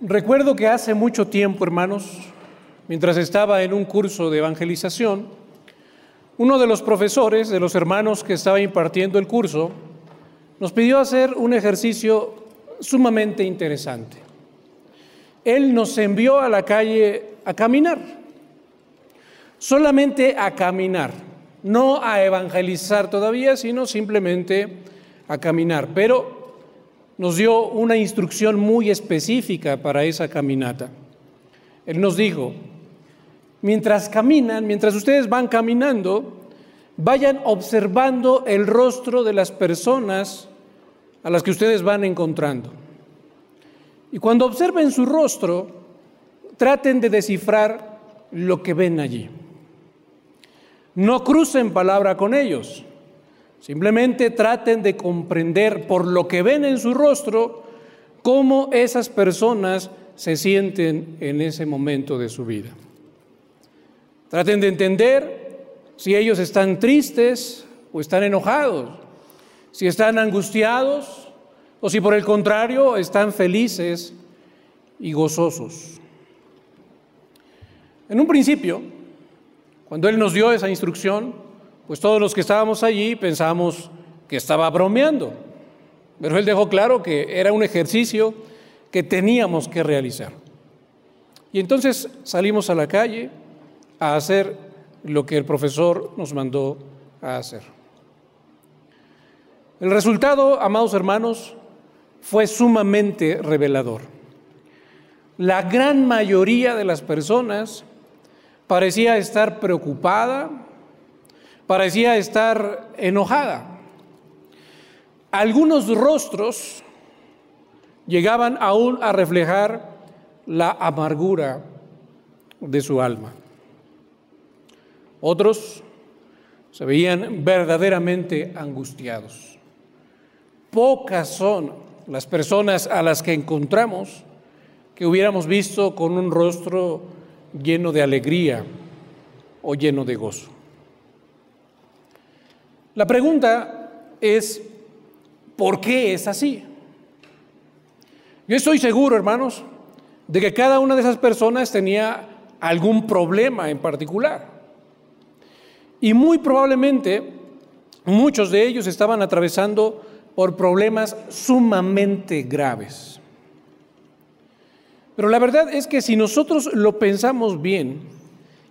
Recuerdo que hace mucho tiempo, hermanos, mientras estaba en un curso de evangelización, uno de los profesores, de los hermanos que estaba impartiendo el curso, nos pidió hacer un ejercicio sumamente interesante. Él nos envió a la calle a caminar, solamente a caminar, no a evangelizar todavía, sino simplemente a caminar. Pero nos dio una instrucción muy específica para esa caminata. Él nos dijo, mientras caminan, mientras ustedes van caminando, vayan observando el rostro de las personas a las que ustedes van encontrando. Y cuando observen su rostro, traten de descifrar lo que ven allí. No crucen palabra con ellos. Simplemente traten de comprender por lo que ven en su rostro cómo esas personas se sienten en ese momento de su vida. Traten de entender si ellos están tristes o están enojados, si están angustiados o si por el contrario están felices y gozosos. En un principio, cuando Él nos dio esa instrucción, pues todos los que estábamos allí pensamos que estaba bromeando. Pero él dejó claro que era un ejercicio que teníamos que realizar. Y entonces salimos a la calle a hacer lo que el profesor nos mandó a hacer. El resultado, amados hermanos, fue sumamente revelador. La gran mayoría de las personas parecía estar preocupada, parecía estar enojada. Algunos rostros llegaban aún a reflejar la amargura de su alma. Otros se veían verdaderamente angustiados. Pocas son las personas a las que encontramos que hubiéramos visto con un rostro lleno de alegría o lleno de gozo. La pregunta es, ¿por qué es así? Yo estoy seguro, hermanos, de que cada una de esas personas tenía algún problema en particular. Y muy probablemente muchos de ellos estaban atravesando por problemas sumamente graves. Pero la verdad es que si nosotros lo pensamos bien,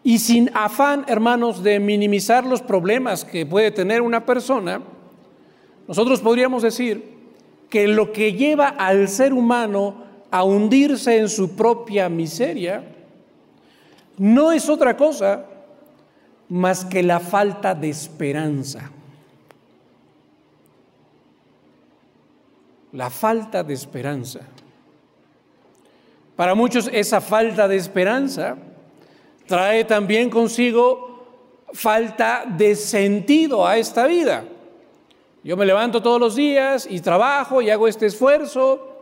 y sin afán, hermanos, de minimizar los problemas que puede tener una persona, nosotros podríamos decir que lo que lleva al ser humano a hundirse en su propia miseria no es otra cosa más que la falta de esperanza. La falta de esperanza. Para muchos esa falta de esperanza trae también consigo falta de sentido a esta vida. Yo me levanto todos los días y trabajo y hago este esfuerzo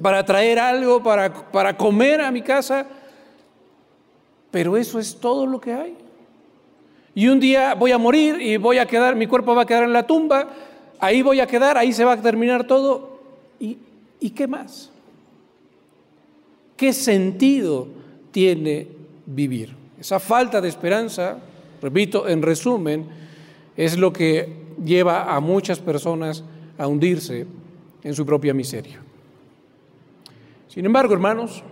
para traer algo, para, para comer a mi casa, pero eso es todo lo que hay. Y un día voy a morir y voy a quedar, mi cuerpo va a quedar en la tumba, ahí voy a quedar, ahí se va a terminar todo. ¿Y, y qué más? ¿Qué sentido tiene vivir. Esa falta de esperanza, repito, en resumen, es lo que lleva a muchas personas a hundirse en su propia miseria. Sin embargo, hermanos,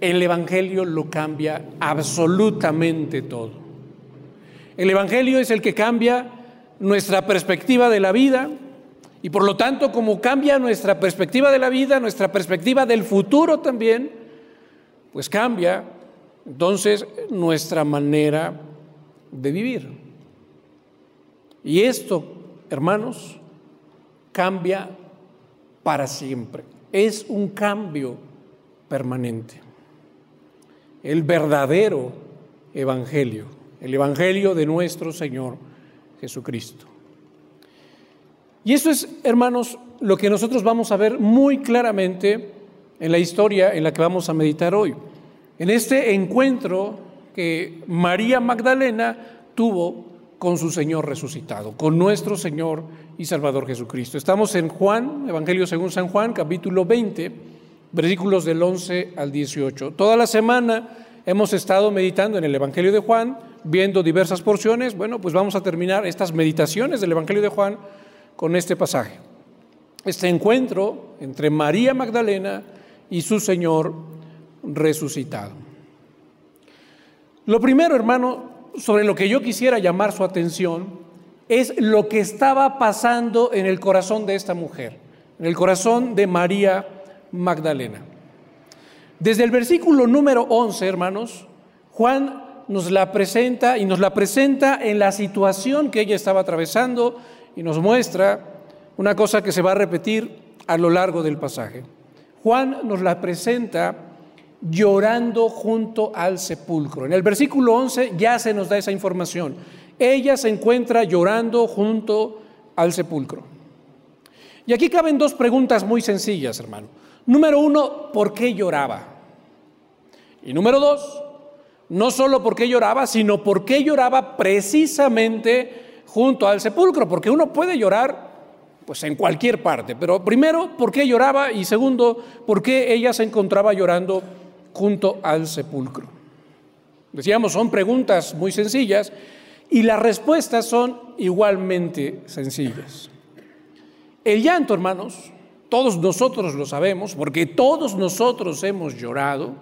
el Evangelio lo cambia absolutamente todo. El Evangelio es el que cambia nuestra perspectiva de la vida y por lo tanto como cambia nuestra perspectiva de la vida, nuestra perspectiva del futuro también, pues cambia entonces nuestra manera de vivir. Y esto, hermanos, cambia para siempre. Es un cambio permanente. El verdadero evangelio, el evangelio de nuestro Señor Jesucristo. Y eso es, hermanos, lo que nosotros vamos a ver muy claramente en la historia en la que vamos a meditar hoy en este encuentro que María Magdalena tuvo con su Señor resucitado, con nuestro Señor y Salvador Jesucristo. Estamos en Juan, Evangelio según San Juan, capítulo 20, versículos del 11 al 18. Toda la semana hemos estado meditando en el Evangelio de Juan, viendo diversas porciones. Bueno, pues vamos a terminar estas meditaciones del Evangelio de Juan con este pasaje. Este encuentro entre María Magdalena y su Señor resucitado. Lo primero, hermano, sobre lo que yo quisiera llamar su atención es lo que estaba pasando en el corazón de esta mujer, en el corazón de María Magdalena. Desde el versículo número 11, hermanos, Juan nos la presenta y nos la presenta en la situación que ella estaba atravesando y nos muestra una cosa que se va a repetir a lo largo del pasaje. Juan nos la presenta llorando junto al sepulcro. En el versículo 11 ya se nos da esa información. Ella se encuentra llorando junto al sepulcro. Y aquí caben dos preguntas muy sencillas, hermano. Número uno, ¿por qué lloraba? Y número dos, no solo por qué lloraba, sino por qué lloraba precisamente junto al sepulcro, porque uno puede llorar pues en cualquier parte, pero primero, ¿por qué lloraba? Y segundo, ¿por qué ella se encontraba llorando junto al sepulcro? Decíamos, son preguntas muy sencillas y las respuestas son igualmente sencillas. El llanto, hermanos, todos nosotros lo sabemos, porque todos nosotros hemos llorado,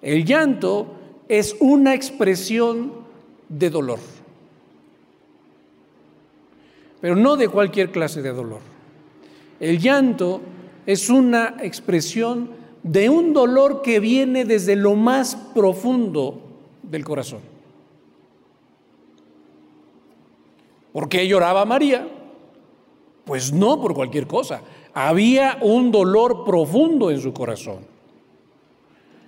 el llanto es una expresión de dolor, pero no de cualquier clase de dolor. El llanto es una expresión de un dolor que viene desde lo más profundo del corazón. ¿Por qué lloraba María? Pues no por cualquier cosa. Había un dolor profundo en su corazón.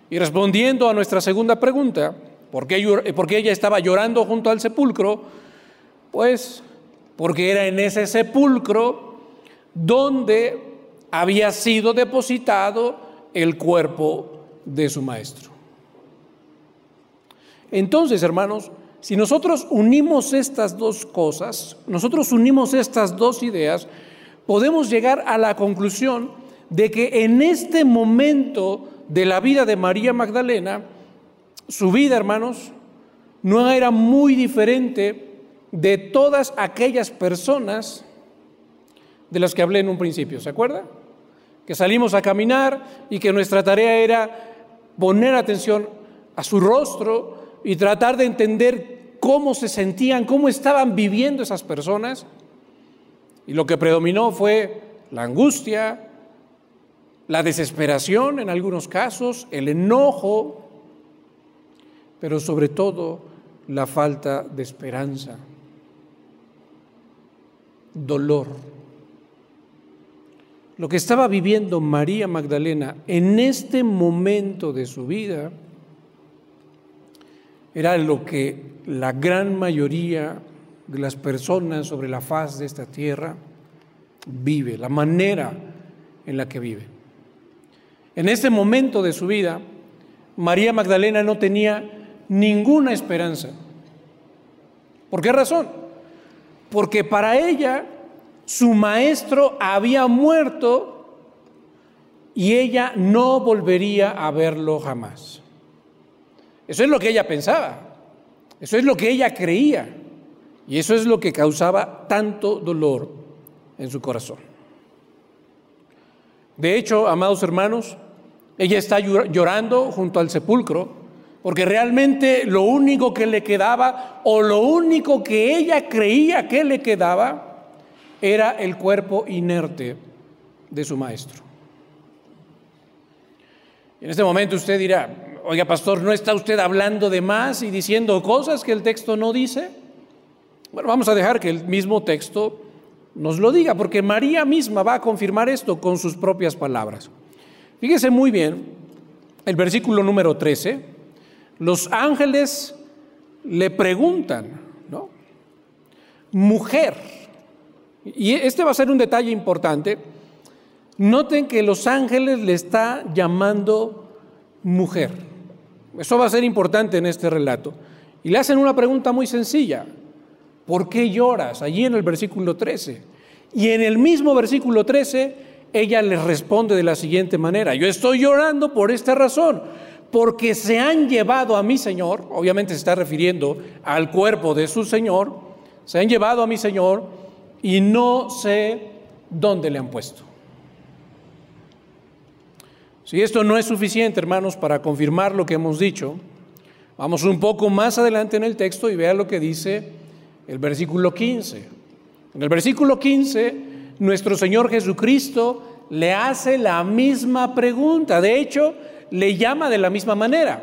Y respondiendo a nuestra segunda pregunta, ¿por qué, ella estaba llorando junto al sepulcro? Pues porque era en ese sepulcro donde había sido depositado el cuerpo de su maestro. Entonces, hermanos, si nosotros unimos estas dos cosas, nosotros unimos estas dos ideas, podemos llegar a la conclusión de que en este momento de la vida de María Magdalena, su vida, hermanos, no era muy diferente de todas aquellas personas de las que hablé en un principio, ¿se acuerda? Que salimos a caminar y que nuestra tarea era poner atención a su rostro, y tratar de entender cómo se sentían, cómo estaban viviendo esas personas. Y lo que predominó fue la angustia, la desesperación en algunos casos, el enojo, pero sobre todo la falta de esperanza, dolor. Lo que estaba viviendo María Magdalena en este momento de su vida era lo que la gran mayoría de las personas sobre la faz de esta tierra vive, la manera en la que vive. En este momento de su vida, María Magdalena no tenía ninguna esperanza. ¿Por qué razón? Porque para ella su maestro había muerto y ella no volvería a verlo jamás. Eso es lo que ella pensaba, eso es lo que ella creía y eso es lo que causaba tanto dolor en su corazón. De hecho, amados hermanos, ella está llorando junto al sepulcro porque realmente lo único que le quedaba o lo único que ella creía que le quedaba era el cuerpo inerte de su maestro. En este momento usted dirá, oiga pastor, ¿no está usted hablando de más y diciendo cosas que el texto no dice? Bueno, vamos a dejar que el mismo texto nos lo diga, porque María misma va a confirmar esto con sus propias palabras. Fíjese muy bien, el versículo número 13, los ángeles le preguntan, ¿no? Mujer, y este va a ser un detalle importante, noten que los ángeles le está llamando mujer. Eso va a ser importante en este relato. Y le hacen una pregunta muy sencilla. ¿Por qué lloras? Allí en el versículo 13. Y en el mismo versículo 13, ella les responde de la siguiente manera, yo estoy llorando por esta razón, porque se han llevado a mi Señor, obviamente se está refiriendo al cuerpo de su Señor, se han llevado a mi Señor y no sé dónde le han puesto. Si esto no es suficiente, hermanos, para confirmar lo que hemos dicho, vamos un poco más adelante en el texto y vea lo que dice el versículo 15. En el versículo 15, nuestro Señor Jesucristo le hace la misma pregunta. De hecho, le llama de la misma manera.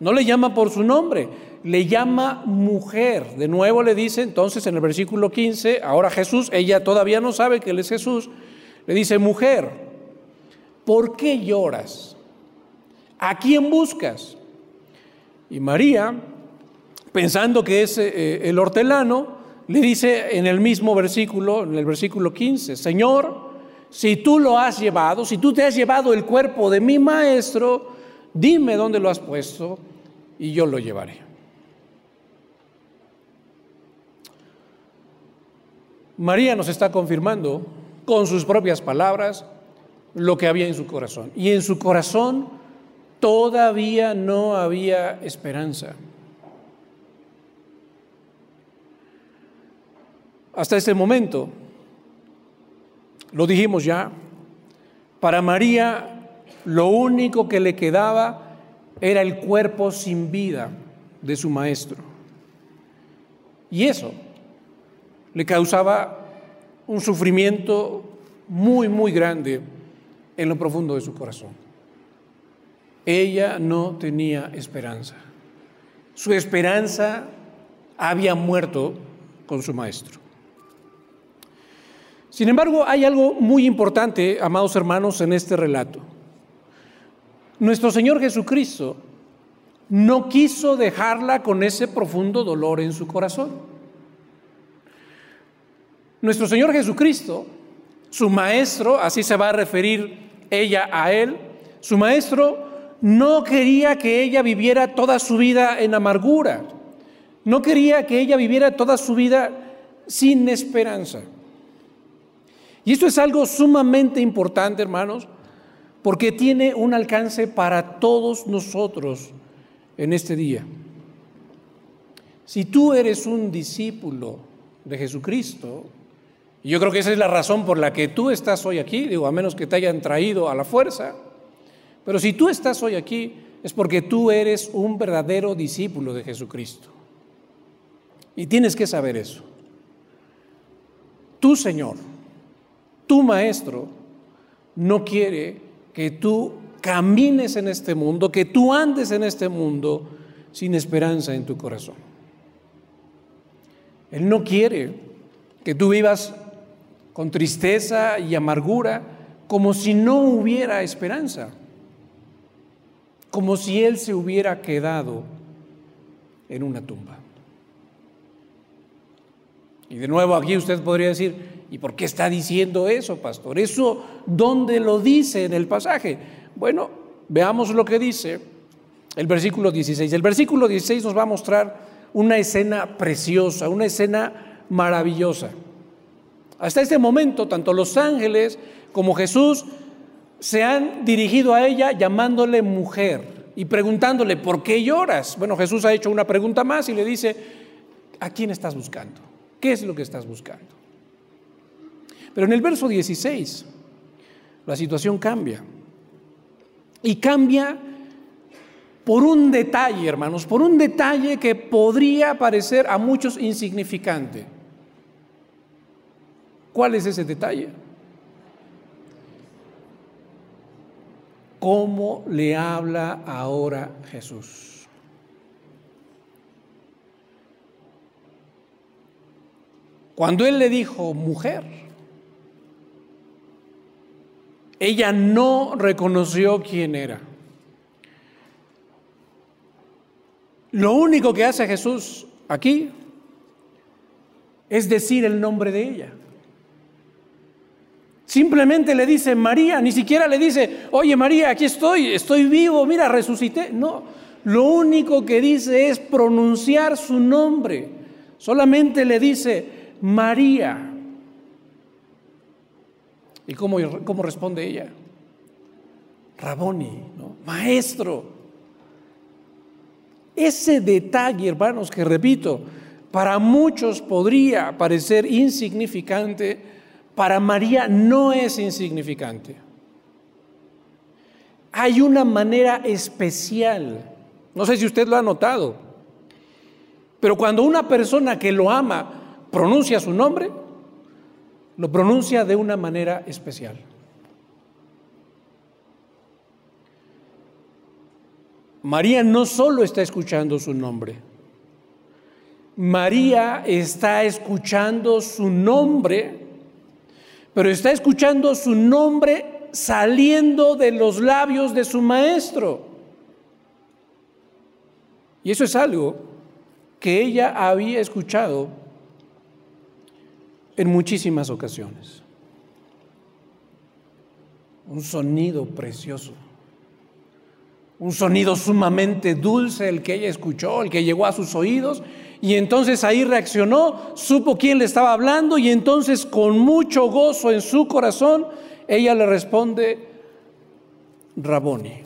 No le llama por su nombre, le llama mujer. De nuevo le dice entonces en el versículo 15, ahora Jesús, ella todavía no sabe que Él es Jesús, le dice, mujer, ¿por qué lloras? ¿A quién buscas? Y María, pensando que es eh, el hortelano, le dice en el mismo versículo, en el versículo 15, Señor, si tú lo has llevado, si tú te has llevado el cuerpo de mi maestro, dime dónde lo has puesto y yo lo llevaré. María nos está confirmando con sus propias palabras lo que había en su corazón. Y en su corazón todavía no había esperanza. Hasta este momento, lo dijimos ya, para María lo único que le quedaba era el cuerpo sin vida de su maestro. Y eso le causaba un sufrimiento muy, muy grande en lo profundo de su corazón. Ella no tenía esperanza. Su esperanza había muerto con su maestro. Sin embargo, hay algo muy importante, amados hermanos, en este relato. Nuestro Señor Jesucristo no quiso dejarla con ese profundo dolor en su corazón. Nuestro Señor Jesucristo, su maestro, así se va a referir ella a él, su maestro no quería que ella viviera toda su vida en amargura, no quería que ella viviera toda su vida sin esperanza. Y esto es algo sumamente importante, hermanos, porque tiene un alcance para todos nosotros en este día. Si tú eres un discípulo de Jesucristo, y yo creo que esa es la razón por la que tú estás hoy aquí, digo, a menos que te hayan traído a la fuerza, pero si tú estás hoy aquí es porque tú eres un verdadero discípulo de Jesucristo. Y tienes que saber eso. Tu Señor, tu maestro no quiere que tú camines en este mundo, que tú andes en este mundo sin esperanza en tu corazón. Él no quiere que tú vivas con tristeza y amargura como si no hubiera esperanza, como si Él se hubiera quedado en una tumba. Y de nuevo aquí usted podría decir, ¿Y por qué está diciendo eso, pastor? ¿Eso dónde lo dice en el pasaje? Bueno, veamos lo que dice el versículo 16. El versículo 16 nos va a mostrar una escena preciosa, una escena maravillosa. Hasta este momento, tanto los ángeles como Jesús se han dirigido a ella llamándole mujer y preguntándole, ¿por qué lloras? Bueno, Jesús ha hecho una pregunta más y le dice, ¿a quién estás buscando? ¿Qué es lo que estás buscando? Pero en el verso 16 la situación cambia. Y cambia por un detalle, hermanos, por un detalle que podría parecer a muchos insignificante. ¿Cuál es ese detalle? ¿Cómo le habla ahora Jesús? Cuando Él le dijo, mujer, ella no reconoció quién era. Lo único que hace Jesús aquí es decir el nombre de ella. Simplemente le dice María, ni siquiera le dice, oye María, aquí estoy, estoy vivo, mira, resucité. No, lo único que dice es pronunciar su nombre. Solamente le dice María. ¿Y cómo, cómo responde ella? Raboni, maestro. Ese detalle, hermanos, que repito, para muchos podría parecer insignificante, para María no es insignificante. Hay una manera especial, no sé si usted lo ha notado, pero cuando una persona que lo ama pronuncia su nombre, lo pronuncia de una manera especial. María no solo está escuchando su nombre, María está escuchando su nombre, pero está escuchando su nombre saliendo de los labios de su maestro. Y eso es algo que ella había escuchado en muchísimas ocasiones. Un sonido precioso un sonido sumamente dulce el que ella escuchó, el que llegó a sus oídos, y entonces ahí reaccionó, supo quién le estaba hablando, y entonces con mucho gozo en su corazón, ella le responde, Raboni.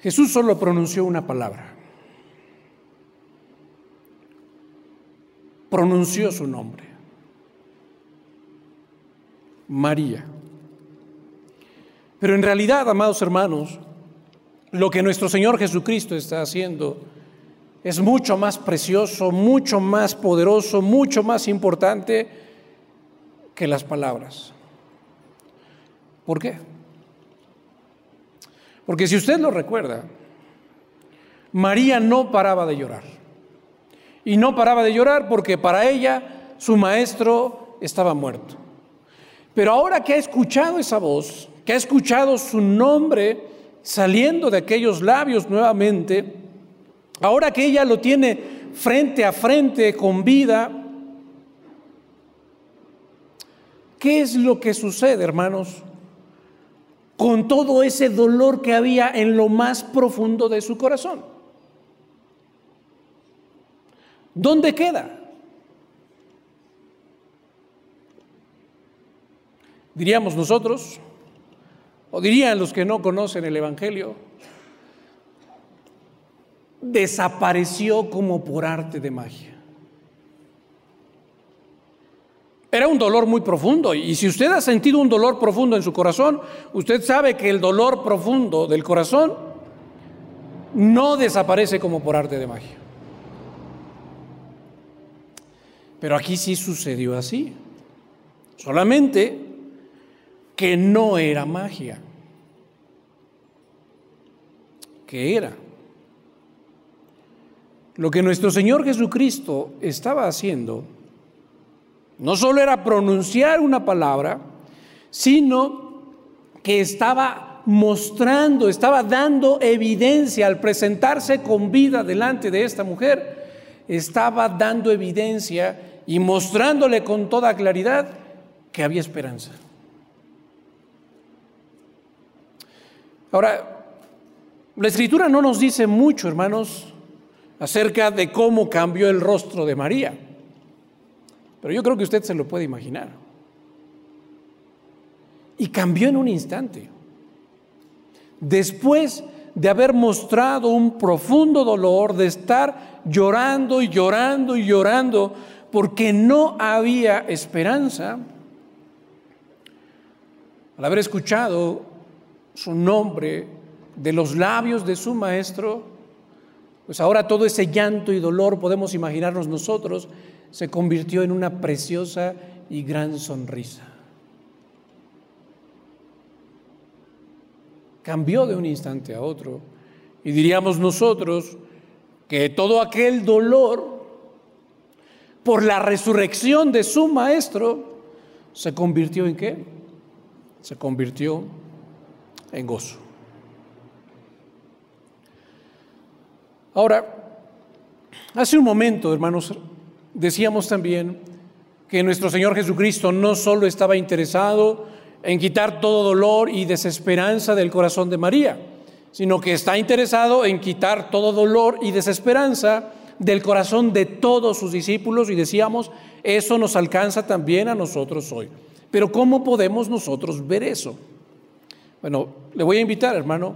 Jesús solo pronunció una palabra. Pronunció su nombre. María. Pero en realidad, amados hermanos, lo que nuestro Señor Jesucristo está haciendo es mucho más precioso, mucho más poderoso, mucho más importante que las palabras. ¿Por qué? Porque si usted lo recuerda, María no paraba de llorar. Y no paraba de llorar porque para ella su maestro estaba muerto. Pero ahora que ha escuchado esa voz, que ha escuchado su nombre saliendo de aquellos labios nuevamente, ahora que ella lo tiene frente a frente con vida, ¿qué es lo que sucede, hermanos? Con todo ese dolor que había en lo más profundo de su corazón. ¿Dónde queda? Diríamos nosotros, o dirían los que no conocen el Evangelio, desapareció como por arte de magia. Era un dolor muy profundo y si usted ha sentido un dolor profundo en su corazón, usted sabe que el dolor profundo del corazón no desaparece como por arte de magia. Pero aquí sí sucedió así. Solamente que no era magia. ¿Qué era? Lo que nuestro Señor Jesucristo estaba haciendo no solo era pronunciar una palabra, sino que estaba mostrando, estaba dando evidencia al presentarse con vida delante de esta mujer, estaba dando evidencia y mostrándole con toda claridad que había esperanza. Ahora, la escritura no nos dice mucho, hermanos, acerca de cómo cambió el rostro de María, pero yo creo que usted se lo puede imaginar. Y cambió en un instante. Después de haber mostrado un profundo dolor, de estar llorando y llorando y llorando, porque no había esperanza, al haber escuchado su nombre de los labios de su maestro, pues ahora todo ese llanto y dolor, podemos imaginarnos nosotros, se convirtió en una preciosa y gran sonrisa. Cambió de un instante a otro. Y diríamos nosotros que todo aquel dolor por la resurrección de su maestro se convirtió en qué? Se convirtió en gozo. Ahora, hace un momento, hermanos, decíamos también que nuestro Señor Jesucristo no solo estaba interesado en quitar todo dolor y desesperanza del corazón de María, sino que está interesado en quitar todo dolor y desesperanza del corazón de todos sus discípulos y decíamos, eso nos alcanza también a nosotros hoy. Pero ¿cómo podemos nosotros ver eso? Bueno, le voy a invitar, hermano,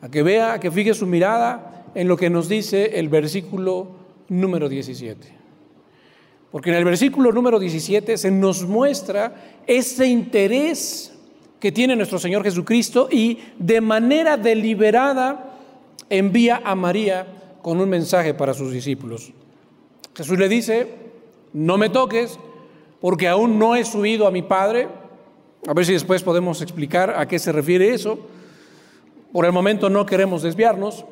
a que vea, a que fije su mirada en lo que nos dice el versículo número 17. Porque en el versículo número 17 se nos muestra ese interés que tiene nuestro Señor Jesucristo y de manera deliberada envía a María con un mensaje para sus discípulos. Jesús le dice, no me toques porque aún no he subido a mi Padre. A ver si después podemos explicar a qué se refiere eso. Por el momento no queremos desviarnos.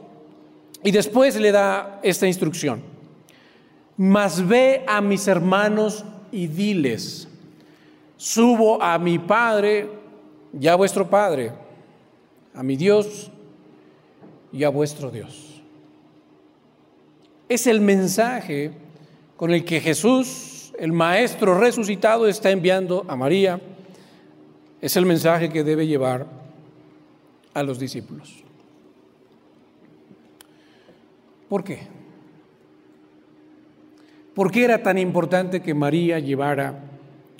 Y después le da esta instrucción. Mas ve a mis hermanos y diles, subo a mi Padre y a vuestro Padre, a mi Dios y a vuestro Dios. Es el mensaje con el que Jesús, el Maestro resucitado, está enviando a María. Es el mensaje que debe llevar a los discípulos. ¿Por qué? ¿Por qué era tan importante que María llevara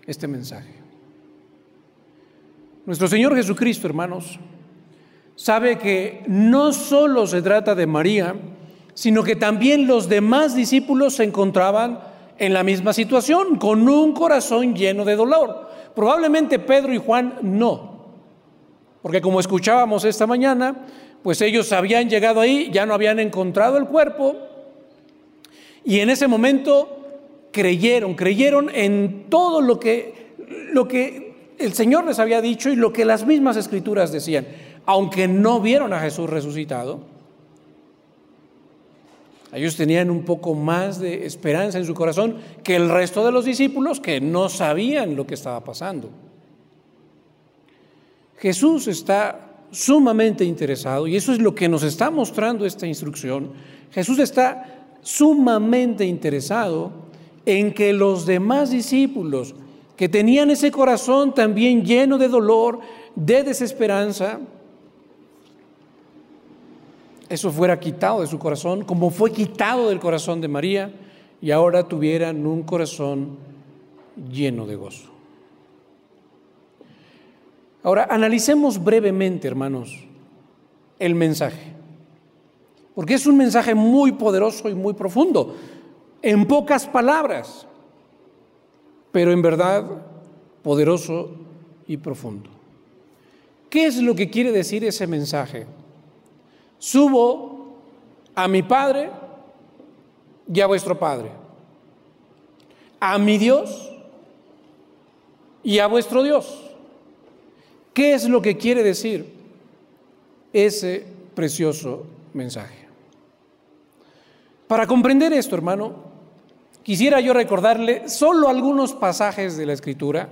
este mensaje? Nuestro Señor Jesucristo, hermanos, sabe que no solo se trata de María, sino que también los demás discípulos se encontraban en la misma situación, con un corazón lleno de dolor. Probablemente Pedro y Juan no, porque como escuchábamos esta mañana, pues ellos habían llegado ahí, ya no habían encontrado el cuerpo, y en ese momento creyeron, creyeron en todo lo que, lo que el Señor les había dicho y lo que las mismas escrituras decían, aunque no vieron a Jesús resucitado, ellos tenían un poco más de esperanza en su corazón que el resto de los discípulos que no sabían lo que estaba pasando. Jesús está sumamente interesado y eso es lo que nos está mostrando esta instrucción. Jesús está sumamente interesado en que los demás discípulos que tenían ese corazón también lleno de dolor, de desesperanza, eso fuera quitado de su corazón, como fue quitado del corazón de María, y ahora tuvieran un corazón lleno de gozo. Ahora, analicemos brevemente, hermanos, el mensaje, porque es un mensaje muy poderoso y muy profundo. En pocas palabras, pero en verdad poderoso y profundo. ¿Qué es lo que quiere decir ese mensaje? Subo a mi Padre y a vuestro Padre, a mi Dios y a vuestro Dios. ¿Qué es lo que quiere decir ese precioso mensaje? Para comprender esto, hermano, Quisiera yo recordarle solo algunos pasajes de la Escritura,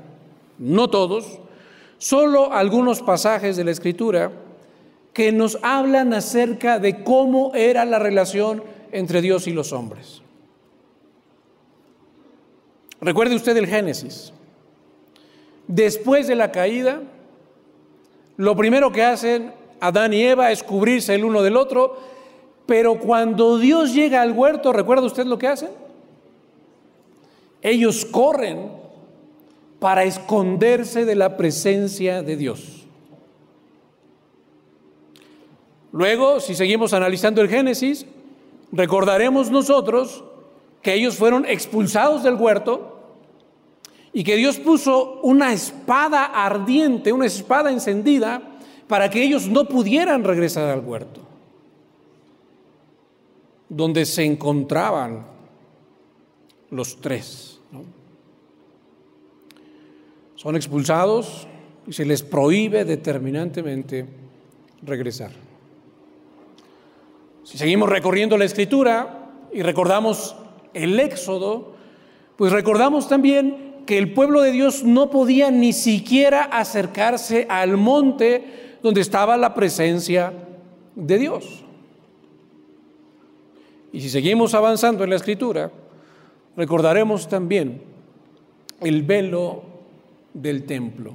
no todos, solo algunos pasajes de la Escritura que nos hablan acerca de cómo era la relación entre Dios y los hombres. Recuerde usted el Génesis. Después de la caída, lo primero que hacen Adán y Eva es cubrirse el uno del otro, pero cuando Dios llega al huerto, ¿recuerda usted lo que hacen? Ellos corren para esconderse de la presencia de Dios. Luego, si seguimos analizando el Génesis, recordaremos nosotros que ellos fueron expulsados del huerto y que Dios puso una espada ardiente, una espada encendida, para que ellos no pudieran regresar al huerto, donde se encontraban los tres. Son expulsados y se les prohíbe determinantemente regresar. Si seguimos recorriendo la escritura y recordamos el éxodo, pues recordamos también que el pueblo de Dios no podía ni siquiera acercarse al monte donde estaba la presencia de Dios. Y si seguimos avanzando en la escritura, recordaremos también el velo del templo,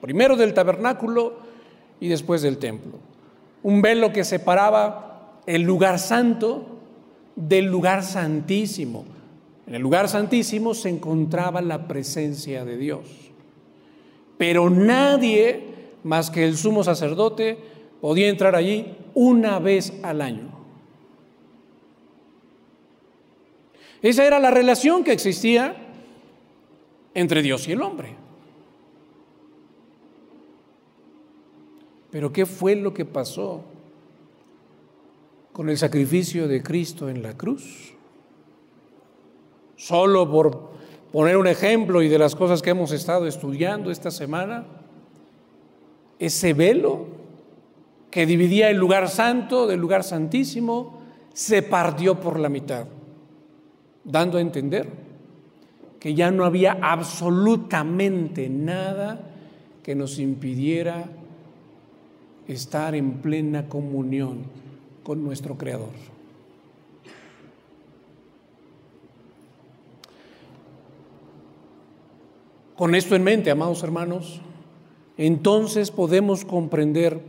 primero del tabernáculo y después del templo. Un velo que separaba el lugar santo del lugar santísimo. En el lugar santísimo se encontraba la presencia de Dios. Pero nadie más que el sumo sacerdote podía entrar allí una vez al año. Esa era la relación que existía entre Dios y el hombre. Pero ¿qué fue lo que pasó con el sacrificio de Cristo en la cruz? Solo por poner un ejemplo y de las cosas que hemos estado estudiando esta semana, ese velo que dividía el lugar santo del lugar santísimo se partió por la mitad, dando a entender que ya no había absolutamente nada que nos impidiera estar en plena comunión con nuestro Creador. Con esto en mente, amados hermanos, entonces podemos comprender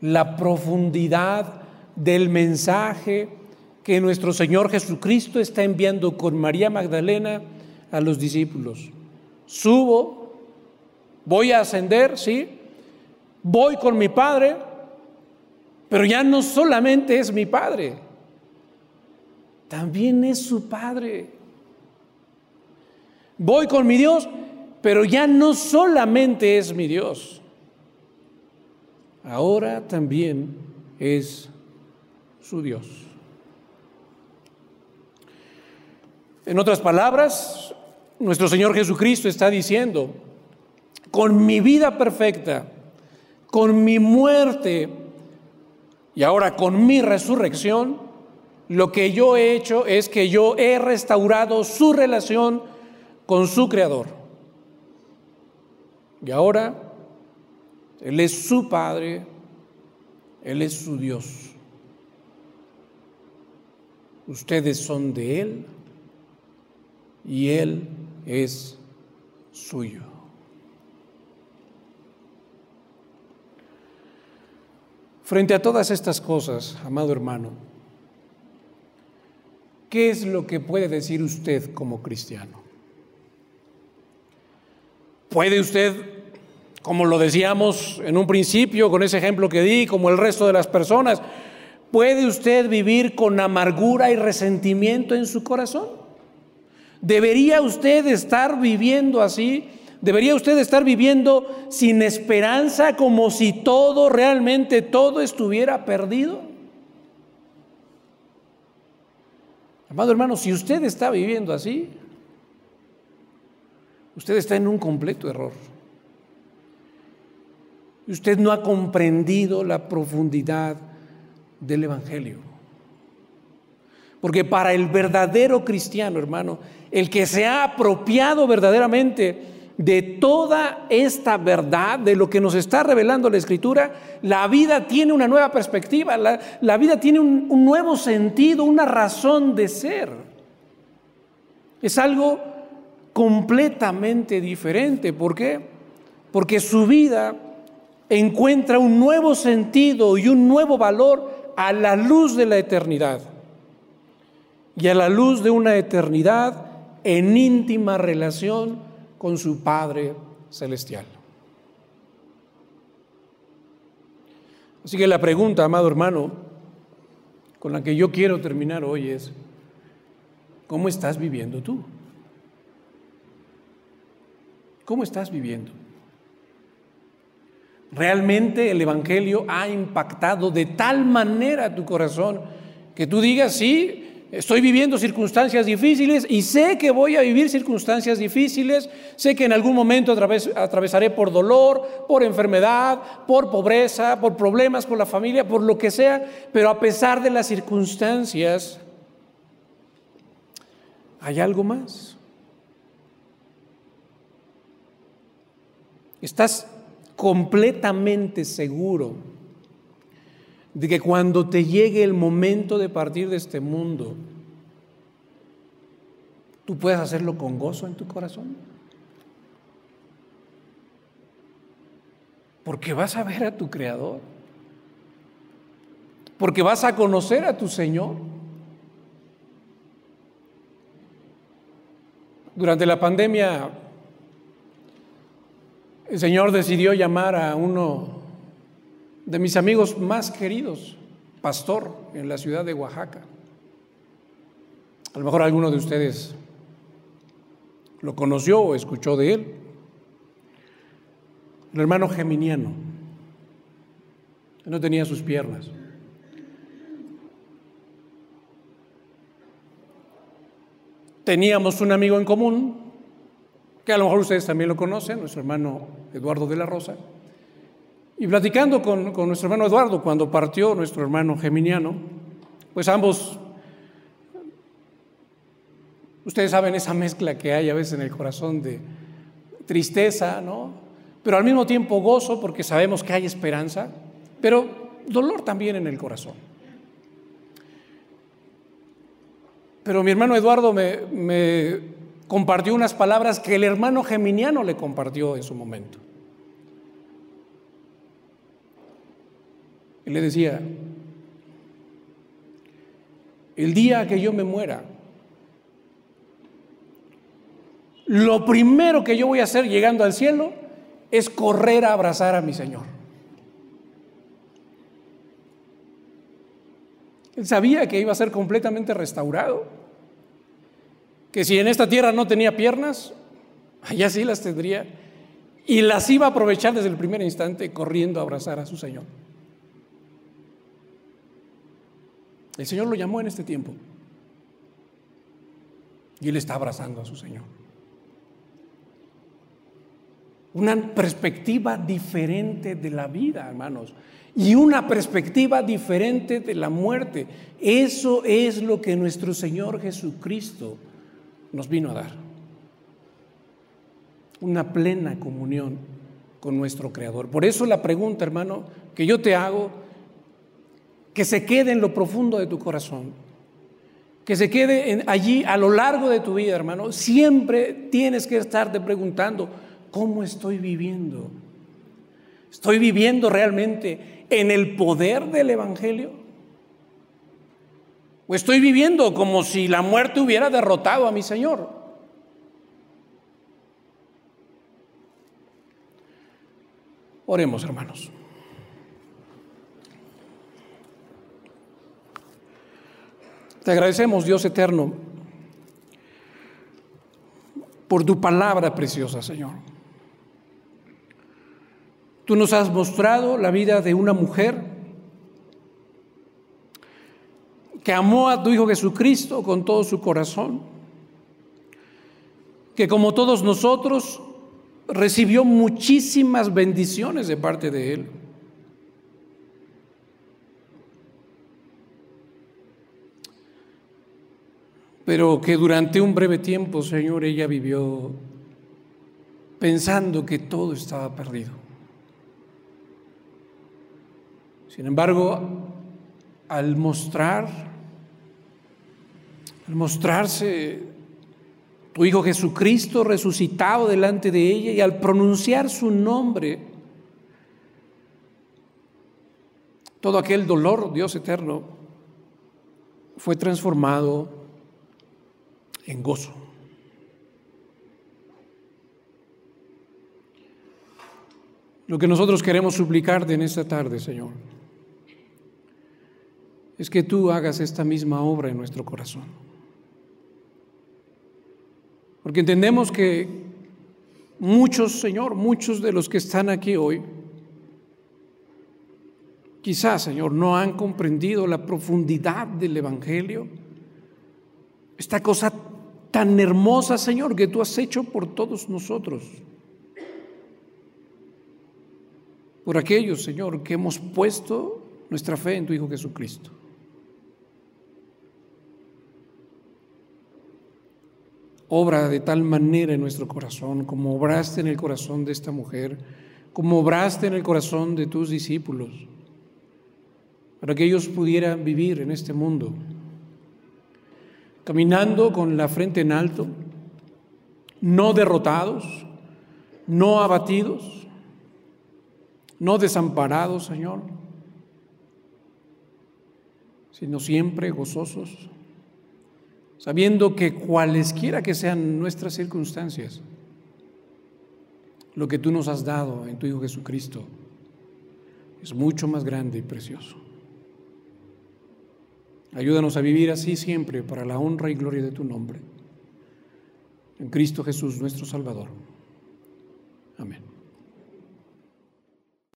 la profundidad del mensaje que nuestro Señor Jesucristo está enviando con María Magdalena a los discípulos. Subo, voy a ascender, sí, voy con mi Padre, pero ya no solamente es mi Padre, también es su Padre. Voy con mi Dios, pero ya no solamente es mi Dios, ahora también es su Dios. En otras palabras, nuestro Señor Jesucristo está diciendo, con mi vida perfecta, con mi muerte y ahora con mi resurrección, lo que yo he hecho es que yo he restaurado su relación con su Creador. Y ahora Él es su Padre, Él es su Dios. Ustedes son de Él y Él es suyo. Frente a todas estas cosas, amado hermano, ¿qué es lo que puede decir usted como cristiano? ¿Puede usted, como lo decíamos en un principio con ese ejemplo que di, como el resto de las personas, ¿puede usted vivir con amargura y resentimiento en su corazón? ¿Debería usted estar viviendo así? ¿Debería usted estar viviendo sin esperanza como si todo, realmente todo estuviera perdido? Amado hermano, si usted está viviendo así, Usted está en un completo error. Usted no ha comprendido la profundidad del Evangelio. Porque para el verdadero cristiano, hermano, el que se ha apropiado verdaderamente de toda esta verdad, de lo que nos está revelando la Escritura, la vida tiene una nueva perspectiva, la, vida tiene un, un nuevo sentido, una razón de ser. Es algo completamente diferente. ¿Por qué? Porque su vida encuentra un nuevo sentido y un nuevo valor a la luz de la eternidad y a la luz de una eternidad en íntima relación con su Padre Celestial. Así que la pregunta, amado hermano, con la que yo quiero terminar hoy es, ¿cómo estás viviendo tú? ¿Cómo estás viviendo? ¿Realmente el Evangelio ha impactado de tal manera tu corazón que tú digas, sí, estoy viviendo circunstancias difíciles y sé que voy a vivir circunstancias difíciles, sé que en algún momento atravesaré por dolor, por enfermedad, por pobreza, por problemas con la familia, por lo que sea, pero a pesar de las circunstancias, hay algo más. Estás completamente seguro de que cuando te llegue el momento de partir de este mundo, tú puedas hacerlo con gozo en tu corazón. Porque vas a ver a tu Creador. Porque vas a conocer a tu Señor. Durante la pandemia, el Señor decidió llamar a uno de mis amigos más queridos, pastor en la ciudad de Oaxaca. A lo mejor alguno de ustedes lo conoció o escuchó de él. El hermano Geminiano. No tenía sus piernas. Teníamos un amigo en común, que a lo mejor ustedes también lo conocen, nuestro hermano Eduardo de la Rosa. Y platicando con, con nuestro hermano Eduardo, cuando partió nuestro hermano Geminiano, pues ambos, ustedes saben esa mezcla que hay a veces en el corazón de tristeza, ¿no? Pero al mismo tiempo gozo porque sabemos que hay esperanza, pero dolor también en el corazón. Pero mi hermano Eduardo me, compartió unas palabras que el hermano Geminiano le compartió en su momento. Él le decía, el día que yo me muera, lo primero que yo voy a hacer llegando al cielo es correr a abrazar a mi Señor. Él sabía que iba a ser completamente restaurado que si en esta tierra no tenía piernas, allá sí las tendría, y las iba a aprovechar desde el primer instante corriendo a abrazar a su Señor. El Señor lo llamó en este tiempo y Él está abrazando a su Señor. Una perspectiva diferente de la vida, hermanos, y una perspectiva diferente de la muerte. Eso es lo que nuestro Señor Jesucristo nos vino a dar. Una plena comunión con nuestro Creador. Por eso la pregunta, hermano, que yo te hago, que se quede en lo profundo de tu corazón, que se quede allí a lo largo de tu vida, hermano, siempre tienes que estarte preguntando, ¿cómo estoy viviendo? ¿Estoy viviendo realmente en el poder del Evangelio? ¿O estoy viviendo como si la muerte hubiera derrotado a mi Señor? Oremos, hermanos. Te agradecemos, Dios eterno, por tu palabra preciosa, Señor. Tú nos has mostrado la vida de una mujer que amó a tu Hijo Jesucristo con todo su corazón, que como todos nosotros recibió muchísimas bendiciones de parte de Él. Pero que durante un breve tiempo, Señor, ella vivió pensando que todo estaba perdido. Sin embargo, al mostrar al mostrarse tu Hijo Jesucristo resucitado delante de ella y al pronunciar su nombre, todo aquel dolor, Dios eterno, fue transformado en gozo. Lo que nosotros queremos suplicarte en esta tarde, Señor, es que tú hagas esta misma obra en nuestro corazón. Porque entendemos que muchos, Señor, muchos de los que están aquí hoy, quizás, Señor, no han comprendido la profundidad del Evangelio. Esta cosa tan hermosa, Señor, que tú has hecho por todos nosotros. Por aquellos, Señor, que hemos puesto nuestra fe en tu Hijo Jesucristo. obra de tal manera en nuestro corazón, como obraste en el corazón de esta mujer, como obraste en el corazón de tus discípulos, para que ellos pudieran vivir en este mundo, caminando con la frente en alto, no derrotados, no abatidos, no desamparados, Señor, sino siempre gozosos sabiendo que cualesquiera que sean nuestras circunstancias, lo que tú nos has dado en tu Hijo Jesucristo es mucho más grande y precioso. Ayúdanos a vivir así siempre para la honra y gloria de tu nombre. En Cristo Jesús nuestro Salvador.